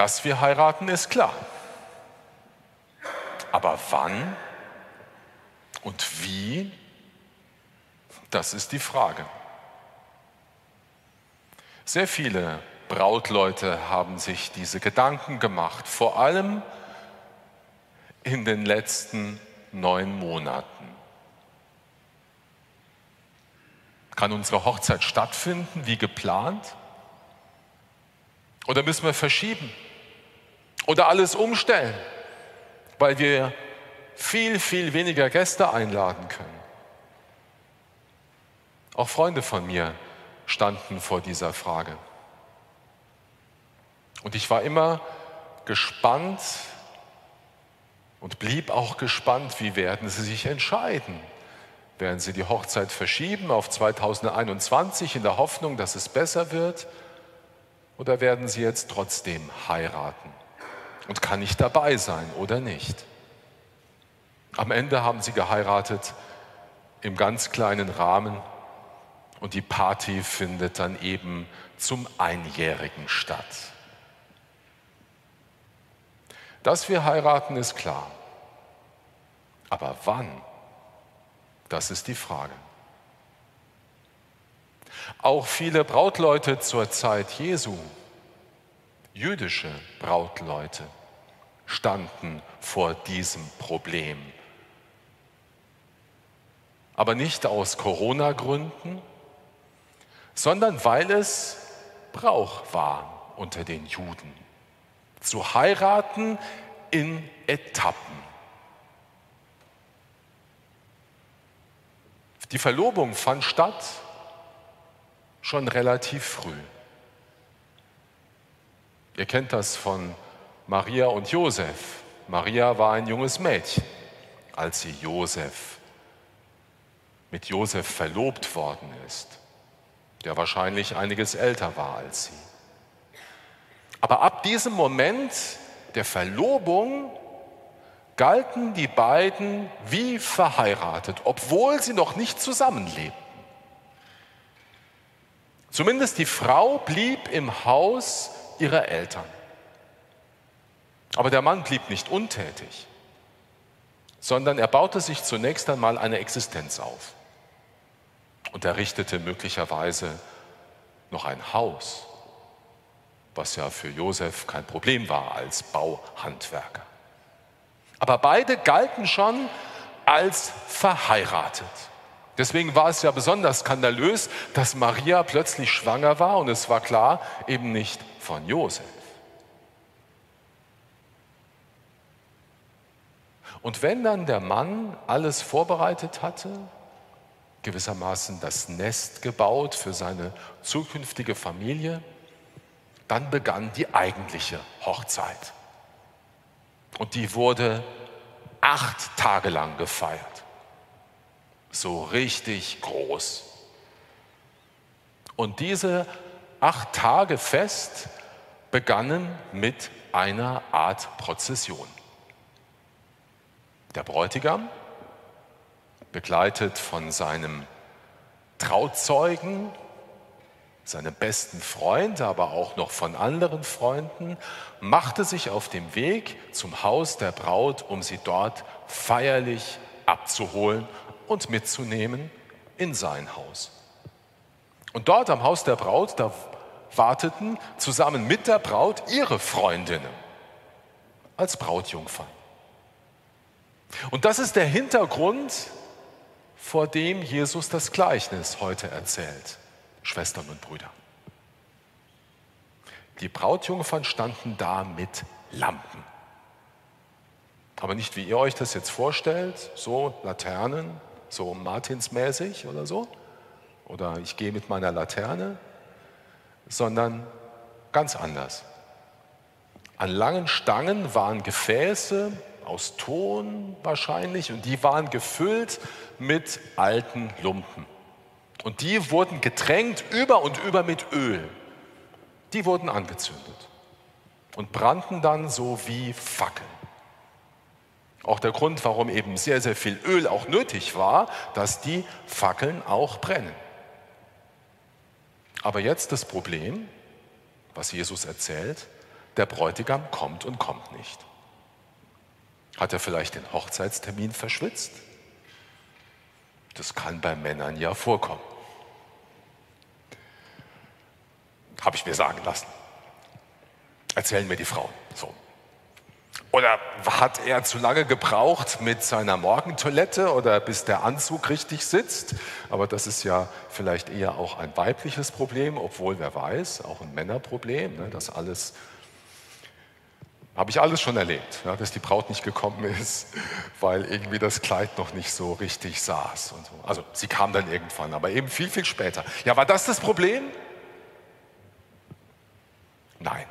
Dass wir heiraten, ist klar. Aber wann und wie, das ist die Frage. Sehr viele Brautleute haben sich diese Gedanken gemacht, vor allem in den letzten neun Monaten. Kann unsere Hochzeit stattfinden wie geplant? Oder müssen wir verschieben? Oder alles umstellen, weil wir viel, viel weniger Gäste einladen können? Auch Freunde von mir standen vor dieser Frage. Und ich war immer gespannt und blieb auch gespannt, wie werden sie sich entscheiden. Werden sie die Hochzeit verschieben auf 2021 in der Hoffnung, dass es besser wird? Oder werden sie jetzt trotzdem heiraten? Und kann ich dabei sein oder nicht? Am Ende haben sie geheiratet im ganz kleinen Rahmen und die Party findet dann eben zum Einjährigen statt. Dass wir heiraten, ist klar. Aber wann? Das ist die Frage. Auch viele Brautleute zur Zeit Jesu, jüdische Brautleute, standen vor diesem Problem. Aber nicht aus Corona-Gründen, sondern weil es Brauch war unter den Juden, zu heiraten in Etappen. Die Verlobung fand statt schon relativ früh. Ihr kennt das von Maria und Josef. Maria war ein junges Mädchen, als sie Josef mit Josef verlobt worden ist der wahrscheinlich einiges älter war als sie. Aber ab diesem Moment der Verlobung galten die beiden wie verheiratet, obwohl sie noch nicht zusammenlebten. Zumindest die Frau blieb im Haus ihrer Eltern. Aber der Mann blieb nicht untätig, sondern er baute sich zunächst einmal eine Existenz auf und errichtete möglicherweise noch ein Haus, was ja für Josef kein Problem war als Bauhandwerker. Aber beide galten schon als verheiratet. Deswegen war es ja besonders skandalös, dass Maria plötzlich schwanger war und es war klar, eben nicht von Josef. Und wenn dann der Mann alles vorbereitet hatte, gewissermaßen das Nest gebaut für seine zukünftige Familie. Dann begann die eigentliche Hochzeit. Und die wurde acht Tage lang gefeiert. So richtig groß. Und diese acht Tage Fest begannen mit einer Art Prozession. Der Bräutigam begleitet von seinem Trauzeugen, seinem besten Freund, aber auch noch von anderen Freunden, machte sich auf dem Weg zum Haus der Braut, um sie dort feierlich abzuholen und mitzunehmen in sein Haus. Und dort am Haus der Braut, da warteten zusammen mit der Braut ihre Freundinnen als Brautjungfern. Und das ist der Hintergrund vor dem Jesus das Gleichnis heute erzählt, Schwestern und Brüder. Die Brautjungfern standen da mit Lampen. Aber nicht wie ihr euch das jetzt vorstellt, so Laternen, so Martinsmäßig oder so. Oder ich gehe mit meiner Laterne, sondern ganz anders. An langen Stangen waren Gefäße aus Ton wahrscheinlich und die waren gefüllt mit alten Lumpen. Und die wurden getränkt über und über mit Öl. Die wurden angezündet und brannten dann so wie Fackeln. Auch der Grund, warum eben sehr, sehr viel Öl auch nötig war, dass die Fackeln auch brennen. Aber jetzt das Problem, was Jesus erzählt, der Bräutigam kommt und kommt nicht. Hat er vielleicht den Hochzeitstermin verschwitzt? Das kann bei Männern ja vorkommen. Habe ich mir sagen lassen. Erzählen mir die Frauen. So. Oder hat er zu lange gebraucht mit seiner Morgentoilette oder bis der Anzug richtig sitzt? Aber das ist ja vielleicht eher auch ein weibliches Problem, obwohl wer weiß, auch ein Männerproblem, ne, das alles habe ich alles schon erlebt, ja, dass die Braut nicht gekommen ist, weil irgendwie das Kleid noch nicht so richtig saß. Und so. Also sie kam dann irgendwann, aber eben viel, viel später. Ja, war das das Problem? Nein.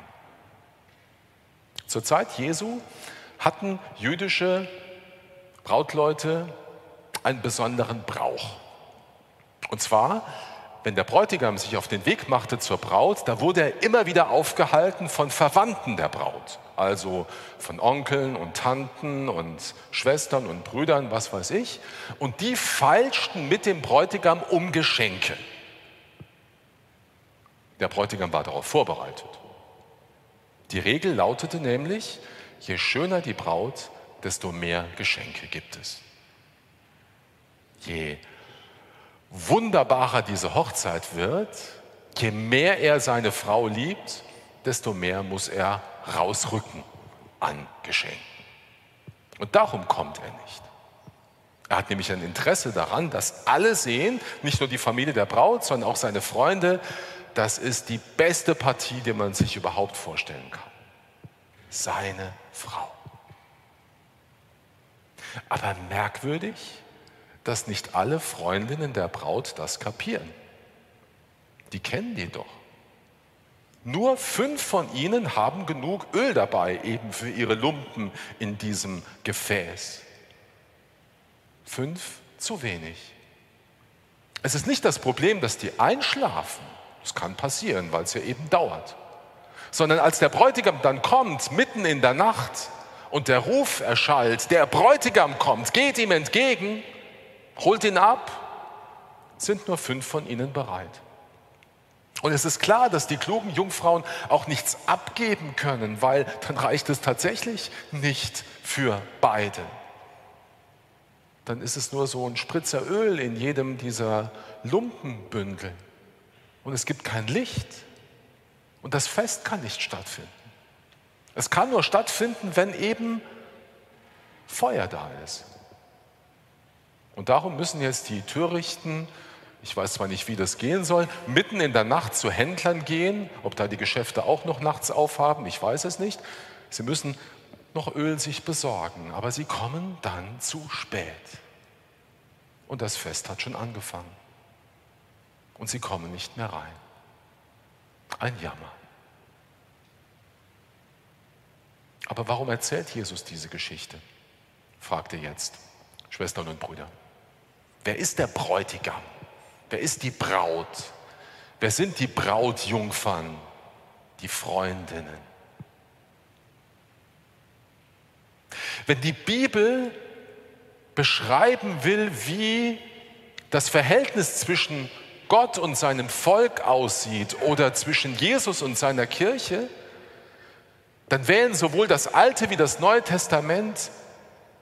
Zur Zeit Jesu hatten jüdische Brautleute einen besonderen Brauch. Und zwar wenn der Bräutigam sich auf den Weg machte zur Braut, da wurde er immer wieder aufgehalten von Verwandten der Braut, also von Onkeln und Tanten und Schwestern und Brüdern, was weiß ich. Und die feilschten mit dem Bräutigam um Geschenke. Der Bräutigam war darauf vorbereitet. Die Regel lautete nämlich, je schöner die Braut, desto mehr Geschenke gibt es. Je wunderbarer diese Hochzeit wird, je mehr er seine Frau liebt, desto mehr muss er rausrücken an Geschenken. Und darum kommt er nicht. Er hat nämlich ein Interesse daran, dass alle sehen, nicht nur die Familie der Braut, sondern auch seine Freunde, das ist die beste Partie, die man sich überhaupt vorstellen kann. Seine Frau. Aber merkwürdig, dass nicht alle Freundinnen der Braut das kapieren. Die kennen die doch. Nur fünf von ihnen haben genug Öl dabei, eben für ihre Lumpen in diesem Gefäß. Fünf zu wenig. Es ist nicht das Problem, dass die einschlafen. Das kann passieren, weil es ja eben dauert. Sondern als der Bräutigam dann kommt, mitten in der Nacht, und der Ruf erschallt, der Bräutigam kommt, geht ihm entgegen, holt ihn ab, sind nur fünf von ihnen bereit. Und es ist klar, dass die klugen Jungfrauen auch nichts abgeben können, weil dann reicht es tatsächlich nicht für beide. Dann ist es nur so ein Spritzer Öl in jedem dieser Lumpenbündel. Und es gibt kein Licht. Und das Fest kann nicht stattfinden. Es kann nur stattfinden, wenn eben Feuer da ist. Und darum müssen jetzt die Törichten, ich weiß zwar nicht, wie das gehen soll, mitten in der Nacht zu Händlern gehen, ob da die Geschäfte auch noch nachts aufhaben, ich weiß es nicht. Sie müssen noch Öl sich besorgen, aber sie kommen dann zu spät. Und das Fest hat schon angefangen. Und sie kommen nicht mehr rein. Ein Jammer. Aber warum erzählt Jesus diese Geschichte? fragt er jetzt, Schwestern und Brüder. Wer ist der Bräutigam? Wer ist die Braut? Wer sind die Brautjungfern, die Freundinnen? Wenn die Bibel beschreiben will, wie das Verhältnis zwischen Gott und seinem Volk aussieht oder zwischen Jesus und seiner Kirche, dann wählen sowohl das Alte wie das Neue Testament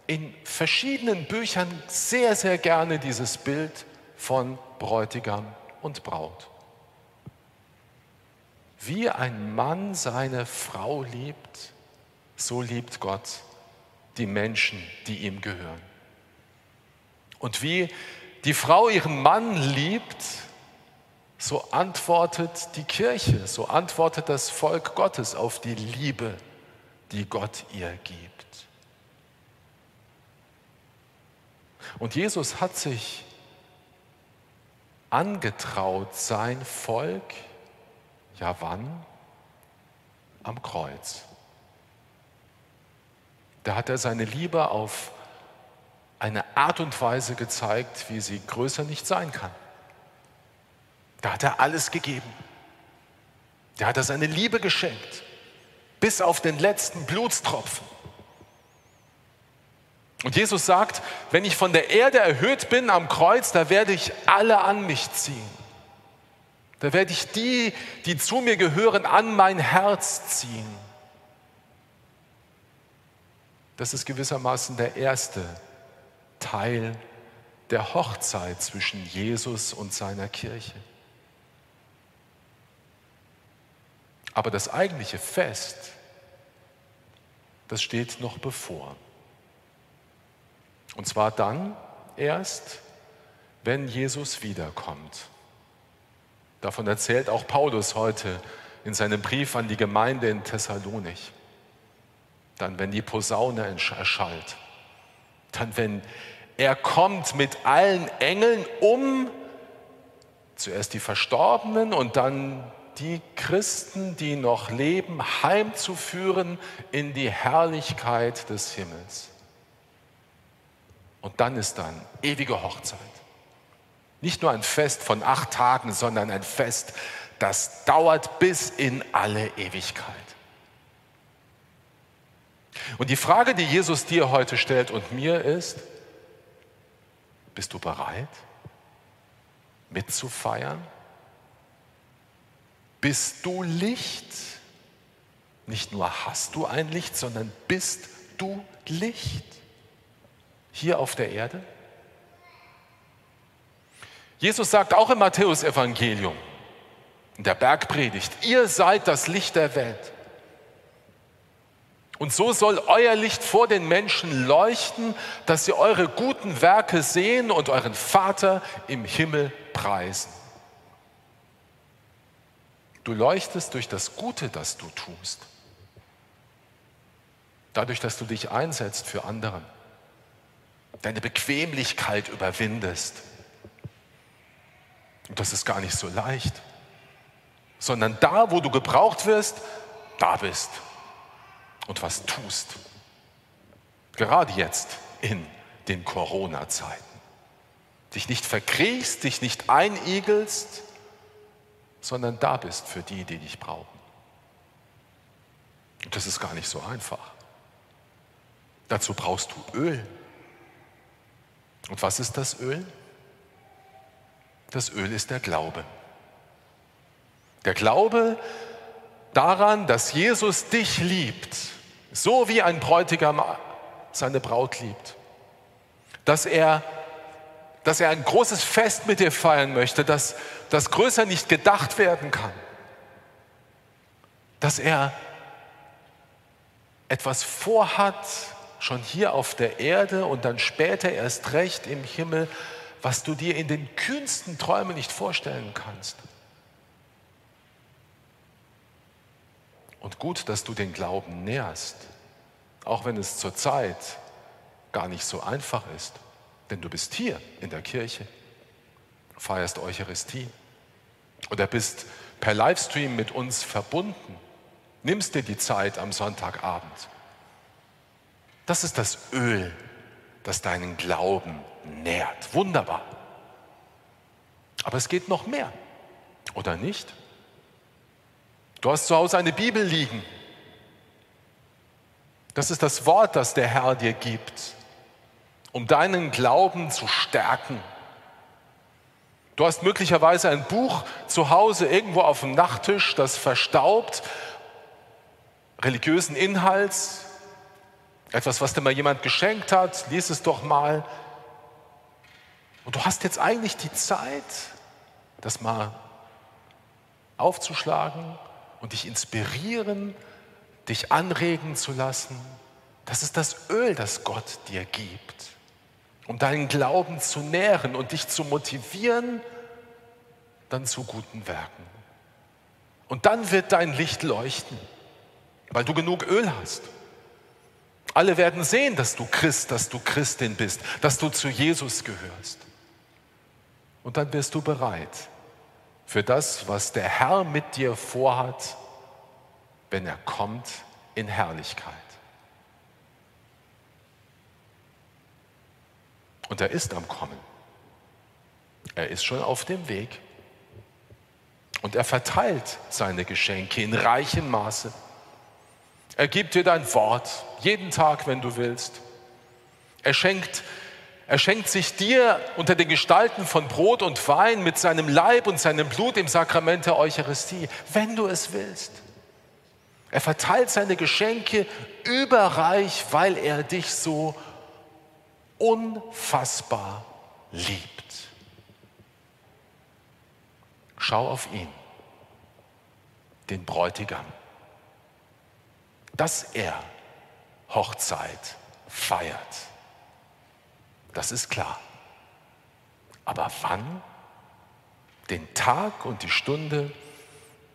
in verschiedenen Büchern sehr, sehr gerne dieses Bild von Bräutigam und Braut. Wie ein Mann seine Frau liebt, so liebt Gott die Menschen, die ihm gehören. Und wie die Frau ihren Mann liebt, so antwortet die Kirche, so antwortet das Volk Gottes auf die Liebe, die Gott ihr gibt. Und Jesus hat sich angetraut, sein Volk, ja wann? Am Kreuz. Da hat er seine Liebe auf eine Art und Weise gezeigt, wie sie größer nicht sein kann. Da hat er alles gegeben. Da hat er seine Liebe geschenkt, bis auf den letzten Blutstropfen. Und Jesus sagt, wenn ich von der Erde erhöht bin am Kreuz, da werde ich alle an mich ziehen. Da werde ich die, die zu mir gehören, an mein Herz ziehen. Das ist gewissermaßen der erste Teil der Hochzeit zwischen Jesus und seiner Kirche. Aber das eigentliche Fest, das steht noch bevor. Und zwar dann erst, wenn Jesus wiederkommt. Davon erzählt auch Paulus heute in seinem Brief an die Gemeinde in Thessalonich. Dann, wenn die Posaune erschallt. Dann, wenn er kommt mit allen Engeln, um zuerst die Verstorbenen und dann die Christen, die noch leben, heimzuführen in die Herrlichkeit des Himmels. Und dann ist dann ewige Hochzeit. Nicht nur ein Fest von acht Tagen, sondern ein Fest, das dauert bis in alle Ewigkeit. Und die Frage, die Jesus dir heute stellt und mir ist, bist du bereit mitzufeiern? Bist du Licht? Nicht nur hast du ein Licht, sondern bist du Licht hier auf der Erde? Jesus sagt auch im Matthäusevangelium, in der Bergpredigt, ihr seid das Licht der Welt. Und so soll euer Licht vor den Menschen leuchten, dass sie eure guten Werke sehen und euren Vater im Himmel preisen. Du leuchtest durch das Gute, das du tust. Dadurch, dass du dich einsetzt für andere, deine Bequemlichkeit überwindest. Und das ist gar nicht so leicht, sondern da, wo du gebraucht wirst, da bist und was tust. Gerade jetzt in den Corona-Zeiten. Dich nicht verkriechst, dich nicht einigelst, sondern da bist für die, die dich brauchen. Und das ist gar nicht so einfach. Dazu brauchst du Öl. Und was ist das Öl? Das Öl ist der Glaube. Der Glaube daran, dass Jesus dich liebt so wie ein Bräutigam seine Braut liebt. Dass er, dass er ein großes Fest mit dir feiern möchte, dass das größer nicht gedacht werden kann. Dass er etwas vorhat, schon hier auf der Erde und dann später erst recht im Himmel, was du dir in den kühnsten Träumen nicht vorstellen kannst. Und gut, dass du den Glauben nährst, auch wenn es zurzeit gar nicht so einfach ist. Denn du bist hier in der Kirche, feierst Eucharistie oder bist per Livestream mit uns verbunden, nimmst dir die Zeit am Sonntagabend. Das ist das Öl, das deinen Glauben nährt. Wunderbar. Aber es geht noch mehr, oder nicht? Du hast zu Hause eine Bibel liegen. Das ist das Wort, das der Herr dir gibt, um deinen Glauben zu stärken. Du hast möglicherweise ein Buch zu Hause irgendwo auf dem Nachttisch, das verstaubt, religiösen Inhalts, etwas, was dir mal jemand geschenkt hat, lies es doch mal. Und du hast jetzt eigentlich die Zeit, das mal aufzuschlagen und dich inspirieren, dich anregen zu lassen. Das ist das Öl, das Gott dir gibt, um deinen Glauben zu nähren und dich zu motivieren, dann zu guten Werken. Und dann wird dein Licht leuchten, weil du genug Öl hast. Alle werden sehen, dass du Christ, dass du Christin bist, dass du zu Jesus gehörst. Und dann wirst du bereit für das, was der Herr mit dir vorhat, wenn er kommt in Herrlichkeit. Und er ist am Kommen. Er ist schon auf dem Weg. Und er verteilt seine Geschenke in reichem Maße. Er gibt dir dein Wort jeden Tag, wenn du willst. Er schenkt, er schenkt sich dir unter den Gestalten von Brot und Wein mit seinem Leib und seinem Blut im Sakrament der Eucharistie, wenn du es willst. Er verteilt seine Geschenke überreich, weil er dich so unfassbar liebt. Schau auf ihn, den Bräutigam, dass er Hochzeit feiert. Das ist klar. Aber wann? Den Tag und die Stunde,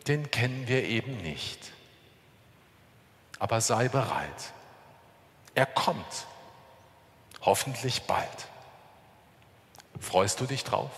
den kennen wir eben nicht. Aber sei bereit. Er kommt. Hoffentlich bald. Freust du dich drauf?